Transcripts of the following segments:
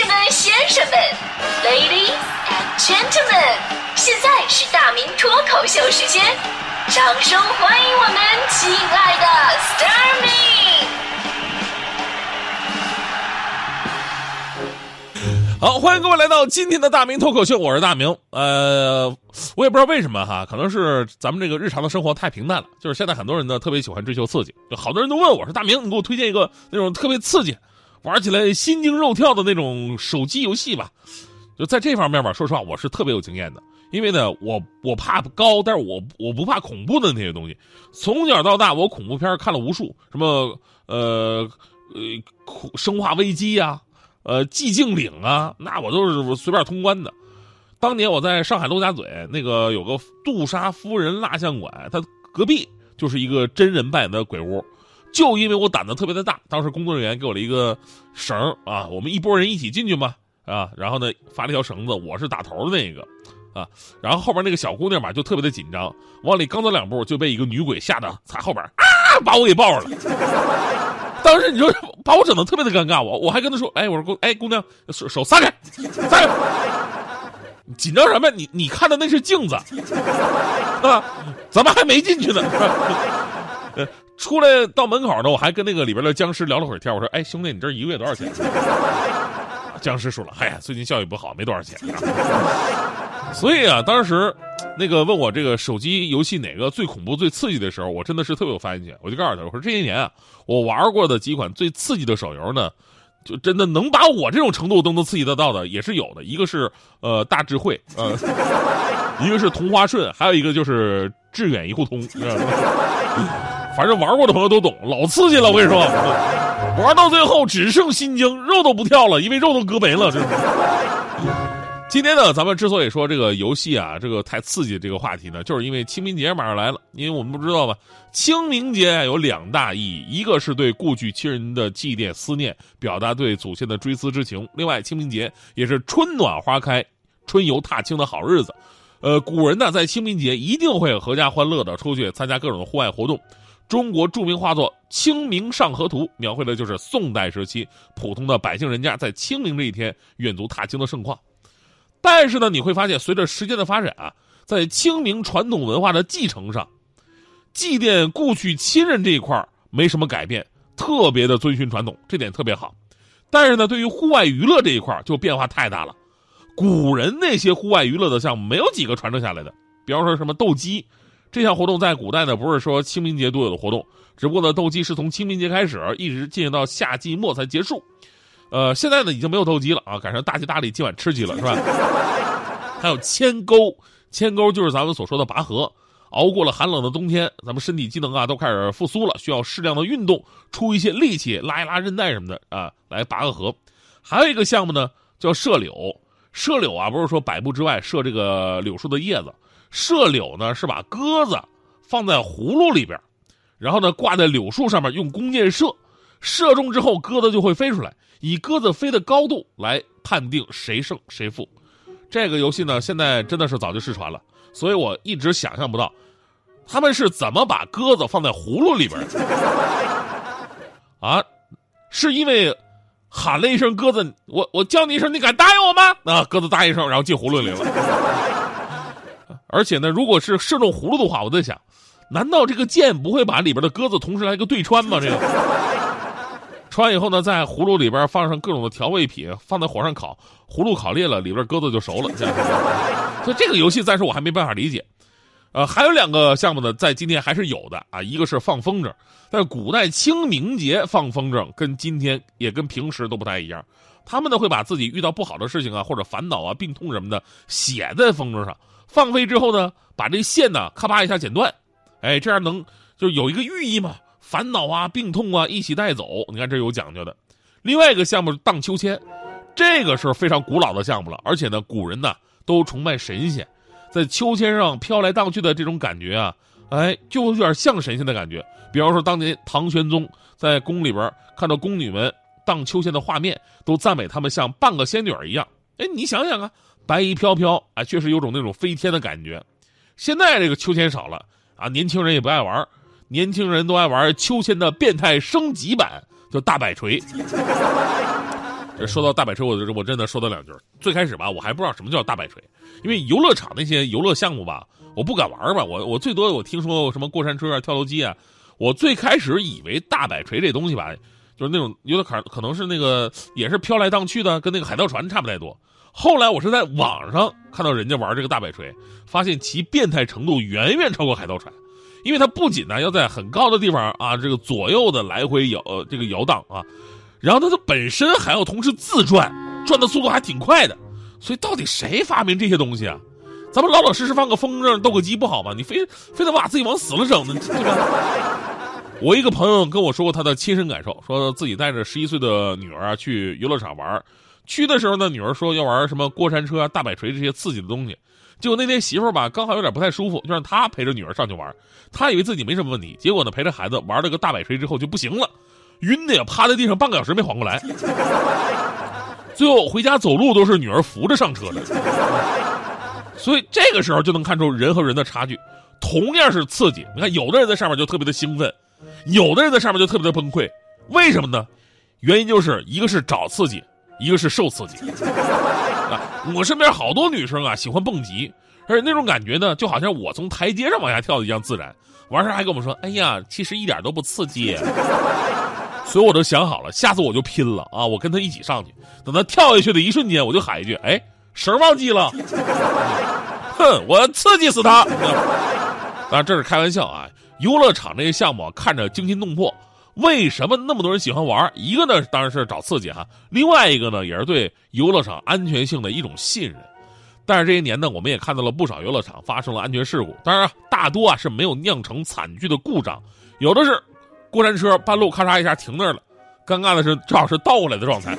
士们、先生们，Ladies and Gentlemen，现在是大明脱口秀时间，掌声欢迎我们亲爱的 s t a r m y 好，欢迎各位来到今天的大明脱口秀，我是大明。呃，我也不知道为什么哈，可能是咱们这个日常的生活太平淡了，就是现在很多人呢特别喜欢追求刺激，就好多人都问我说：“大明，你给我推荐一个那种特别刺激。”玩起来心惊肉跳的那种手机游戏吧，就在这方面吧，说实话我是特别有经验的。因为呢，我我怕高，但是我我不怕恐怖的那些东西。从小到大，我恐怖片看了无数，什么呃呃生化危机呀，呃寂静岭啊，那我都是随便通关的。当年我在上海陆家嘴那个有个杜莎夫人蜡像馆，它隔壁就是一个真人扮演的鬼屋。就因为我胆子特别的大，当时工作人员给我了一个绳啊，我们一拨人一起进去嘛啊，然后呢发了一条绳子，我是打头的那个啊，然后后边那个小姑娘吧就特别的紧张，往里刚走两步就被一个女鬼吓得踩后边啊，把我给抱着了。当时你说把我整的特别的尴尬，我我还跟她说，哎，我说姑哎姑娘手手撒开，撒开，紧张什么？你你看的那是镜子啊，咱们还没进去呢。出来到门口呢，我还跟那个里边的僵尸聊了会儿天。我说：“哎，兄弟，你这一个月多少钱？” 僵尸说了：“哎呀，最近效益不好，没多少钱。” 所以啊，当时那个问我这个手机游戏哪个最恐怖、最刺激的时候，我真的是特别有发言权。我就告诉他：“我说这些年啊，我玩过的几款最刺激的手游呢，就真的能把我这种程度都能刺激得到的也是有的。一个是呃大智慧，呃，一个是同花顺，还有一个就是致远一户通。”反正玩过的朋友都懂，老刺激了。我跟你说，玩到最后只剩心惊，肉都不跳了，因为肉都割没了。今天呢，咱们之所以说这个游戏啊，这个太刺激这个话题呢，就是因为清明节马上来了。因为我们不知道吧，清明节有两大意义，一个是对故去亲人的祭奠思念，表达对祖先的追思之情；另外，清明节也是春暖花开、春游踏青的好日子。呃，古人呢，在清明节一定会阖家欢乐的出去参加各种户外活动。中国著名画作《清明上河图》描绘的就是宋代时期普通的百姓人家在清明这一天远足踏青的盛况。但是呢，你会发现，随着时间的发展啊，在清明传统文化的继承上，祭奠故去亲人这一块没什么改变，特别的遵循传统，这点特别好。但是呢，对于户外娱乐这一块就变化太大了。古人那些户外娱乐的项目没有几个传承下来的，比方说什么斗鸡。这项活动在古代呢，不是说清明节独有的活动，只不过呢，斗鸡是从清明节开始，一直进行到夏季末才结束。呃，现在呢，已经没有斗鸡了啊，赶上大吉大利，今晚吃鸡了，是吧？还有牵钩，牵钩就是咱们所说的拔河。熬过了寒冷的冬天，咱们身体机能啊都开始复苏了，需要适量的运动，出一些力气，拉一拉韧带什么的啊，来拔个河。还有一个项目呢，叫射柳。射柳啊，不是说百步之外射这个柳树的叶子。射柳呢是把鸽子放在葫芦里边，然后呢挂在柳树上面用弓箭射，射中之后鸽子就会飞出来，以鸽子飞的高度来判定谁胜谁负。这个游戏呢现在真的是早就失传了，所以我一直想象不到他们是怎么把鸽子放在葫芦里边。啊，是因为喊了一声鸽子，我我叫你一声，你敢答应我吗？啊，鸽子答应一声，然后进葫芦里了。而且呢，如果是射中葫芦的话，我在想，难道这个箭不会把里边的鸽子同时来个对穿吗？这个穿完以后呢，在葫芦里边放上各种的调味品，放在火上烤，葫芦烤裂了，里边鸽子就熟了。所以这个游戏暂时我还没办法理解。呃，还有两个项目呢，在今天还是有的啊，一个是放风筝，在古代清明节放风筝跟今天也跟平时都不太一样，他们呢会把自己遇到不好的事情啊，或者烦恼啊、病痛什么的写在风筝上。放飞之后呢，把这线呢咔吧一下剪断，哎，这样能就有一个寓意嘛，烦恼啊、病痛啊一起带走。你看这有讲究的。另外一个项目荡秋千，这个是非常古老的项目了，而且呢，古人呢都崇拜神仙，在秋千上飘来荡去的这种感觉啊，哎，就有点像神仙的感觉。比方说当年唐玄宗在宫里边看到宫女们荡秋千的画面，都赞美她们像半个仙女一样。哎，你想想啊。白衣飘飘，啊，确实有种那种飞天的感觉。现在这个秋千少了啊，年轻人也不爱玩，年轻人都爱玩秋千的变态升级版，叫大摆锤。说到大摆锤，我我真的说到两句。最开始吧，我还不知道什么叫大摆锤，因为游乐场那些游乐项目吧，我不敢玩吧。我我最多我听说什么过山车啊、跳楼机啊。我最开始以为大摆锤这东西吧，就是那种有点可可能是那个也是飘来荡去的，跟那个海盗船差不太多。后来我是在网上看到人家玩这个大摆锤，发现其变态程度远远超过海盗船，因为它不仅呢要在很高的地方啊，这个左右的来回摇这个摇荡啊，然后它的本身还要同时自转，转的速度还挺快的。所以到底谁发明这些东西啊？咱们老老实实放个风筝、斗个鸡不好吗？你非非得把自己往死了整呢，对吧？我一个朋友跟我说过他的亲身感受，说自己带着十一岁的女儿去游乐场玩，去的时候呢，女儿说要玩什么过山车、大摆锤这些刺激的东西，结果那天媳妇吧刚好有点不太舒服，就让他陪着女儿上去玩，他以为自己没什么问题，结果呢陪着孩子玩了个大摆锤之后就不行了，晕的呀，趴在地上半个小时没缓过来，最后回家走路都是女儿扶着上车的，所以这个时候就能看出人和人的差距，同样是刺激，你看有的人在上面就特别的兴奋。有的人在上面就特别的崩溃，为什么呢？原因就是一个是找刺激，一个是受刺激。啊，我身边好多女生啊喜欢蹦极，而且那种感觉呢，就好像我从台阶上往下跳的一样自然。完事还跟我们说：“哎呀，其实一点都不刺激。”所以我都想好了，下次我就拼了啊！我跟他一起上去，等他跳下去的一瞬间，我就喊一句：“哎，绳忘记了！”哼，我要刺激死他！当然这是开玩笑啊。游乐场这些项目看着惊心动魄，为什么那么多人喜欢玩？一个呢，当然是找刺激哈；另外一个呢，也是对游乐场安全性的一种信任。但是这些年呢，我们也看到了不少游乐场发生了安全事故，当然大多啊是没有酿成惨剧的故障，有的是过山车半路咔嚓一下停那儿了，尴尬的是正好是倒过来的状态，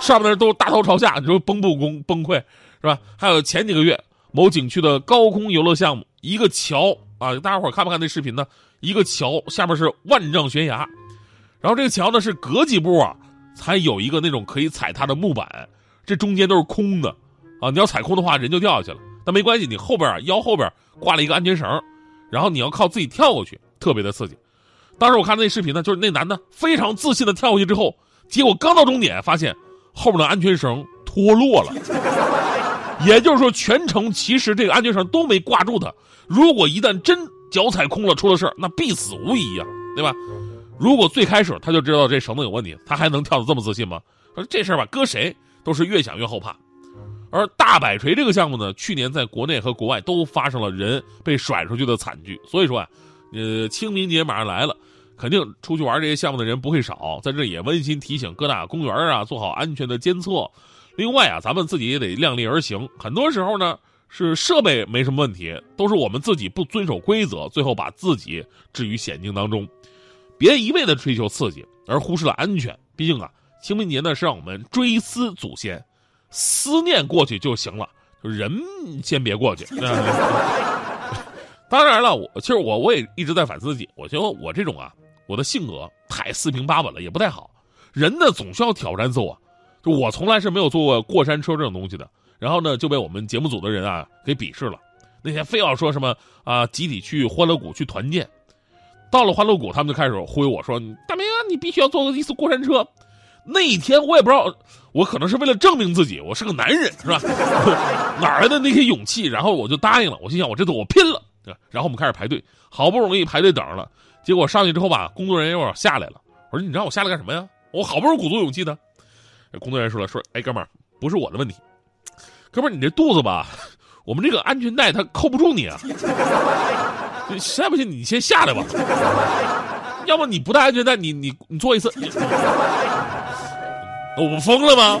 上面都大头朝下，你说崩不崩崩溃是吧？还有前几个月某景区的高空游乐项目，一个桥。啊，大家伙看不看那视频呢？一个桥下面是万丈悬崖，然后这个桥呢是隔几步啊才有一个那种可以踩踏的木板，这中间都是空的，啊，你要踩空的话人就掉下去了。但没关系，你后边啊腰后边挂了一个安全绳，然后你要靠自己跳过去，特别的刺激。当时我看那视频呢，就是那男的非常自信的跳过去之后，结果刚到终点发现后面的安全绳脱落了，也就是说全程其实这个安全绳都没挂住他。如果一旦真脚踩空了，出了事儿，那必死无疑呀，对吧？如果最开始他就知道这绳子有问题，他还能跳得这么自信吗？说这事儿吧，搁谁都是越想越后怕。而大摆锤这个项目呢，去年在国内和国外都发生了人被甩出去的惨剧。所以说啊，呃，清明节马上来了，肯定出去玩这些项目的人不会少。在这也温馨提醒各大公园啊，做好安全的监测。另外啊，咱们自己也得量力而行。很多时候呢。是设备没什么问题，都是我们自己不遵守规则，最后把自己置于险境当中。别一味的追求刺激，而忽视了安全。毕竟啊，清明节呢是让我们追思祖先，思念过去就行了，就人先别过去。当然了，我其实我我也一直在反思自己，我觉得我这种啊，我的性格太四平八稳了，也不太好。人呢总需要挑战自我，就我从来是没有坐过过山车这种东西的。然后呢，就被我们节目组的人啊给鄙视了。那天非要说什么啊，集体去欢乐谷去团建。到了欢乐谷，他们就开始忽悠我说：“大明啊，你必须要坐一次过山车。”那一天我也不知道，我可能是为了证明自己，我是个男人，是吧？哪来的那些勇气？然后我就答应了。我心想，我这次我拼了。然后我们开始排队，好不容易排队等着了。结果上去之后吧，工作人员又下来了。我说：“你让我下来干什么呀？我好不容易鼓足勇气的。”工作人员说了：“说，哎，哥们儿，不是我的问题。”哥们儿，你这肚子吧，我们这个安全带它扣不住你啊！实在不行，你先下来吧。要么你不带安全带，你你你坐一次。我疯了吗？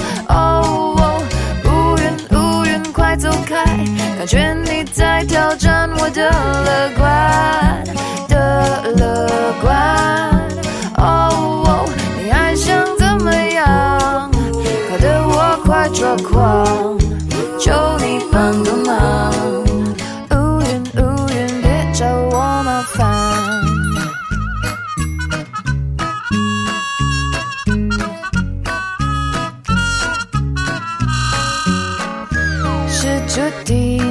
感觉你在挑战我的乐观的乐观，哦，你还想怎么样？搞得我快抓狂，求你帮个忙，乌云乌云别找我麻烦。是注定。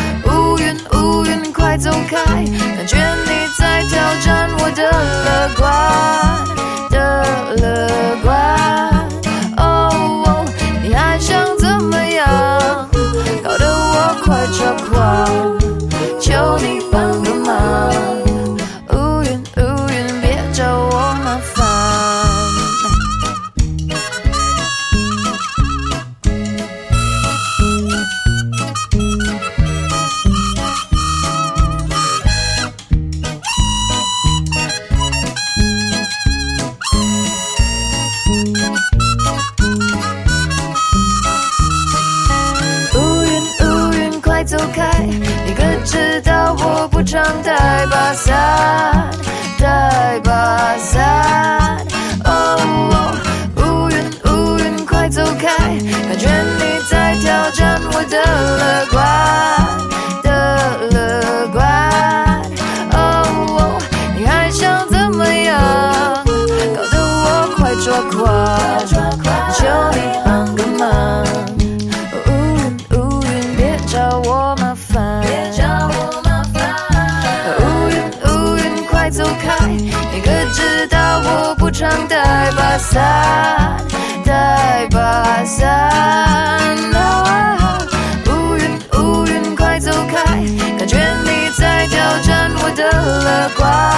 走开！感觉你在挑战我的乐观的乐观。快走开！你可知道我不常带把伞，带把伞。哦，乌云乌云，快走开！感觉你在挑战我的乐观的乐观。哦，你还想怎么样？搞得我快抓狂，带把伞，带把伞。啊乌云乌云，快走开！感觉你在挑战我的乐观